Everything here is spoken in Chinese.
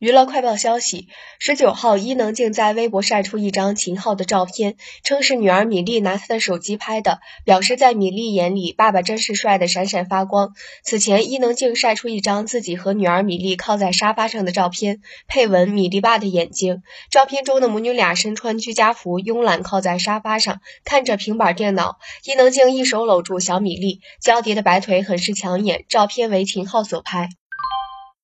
娱乐快报消息：十九号，伊能静在微博晒出一张秦昊的照片，称是女儿米粒拿她的手机拍的，表示在米粒眼里，爸爸真是帅的闪闪发光。此前，伊能静晒出一张自己和女儿米粒靠在沙发上的照片，配文“米粒爸的眼睛”。照片中的母女俩身穿居家服，慵懒靠在沙发上，看着平板电脑。伊能静一手搂住小米粒，交叠的白腿很是抢眼。照片为秦昊所拍。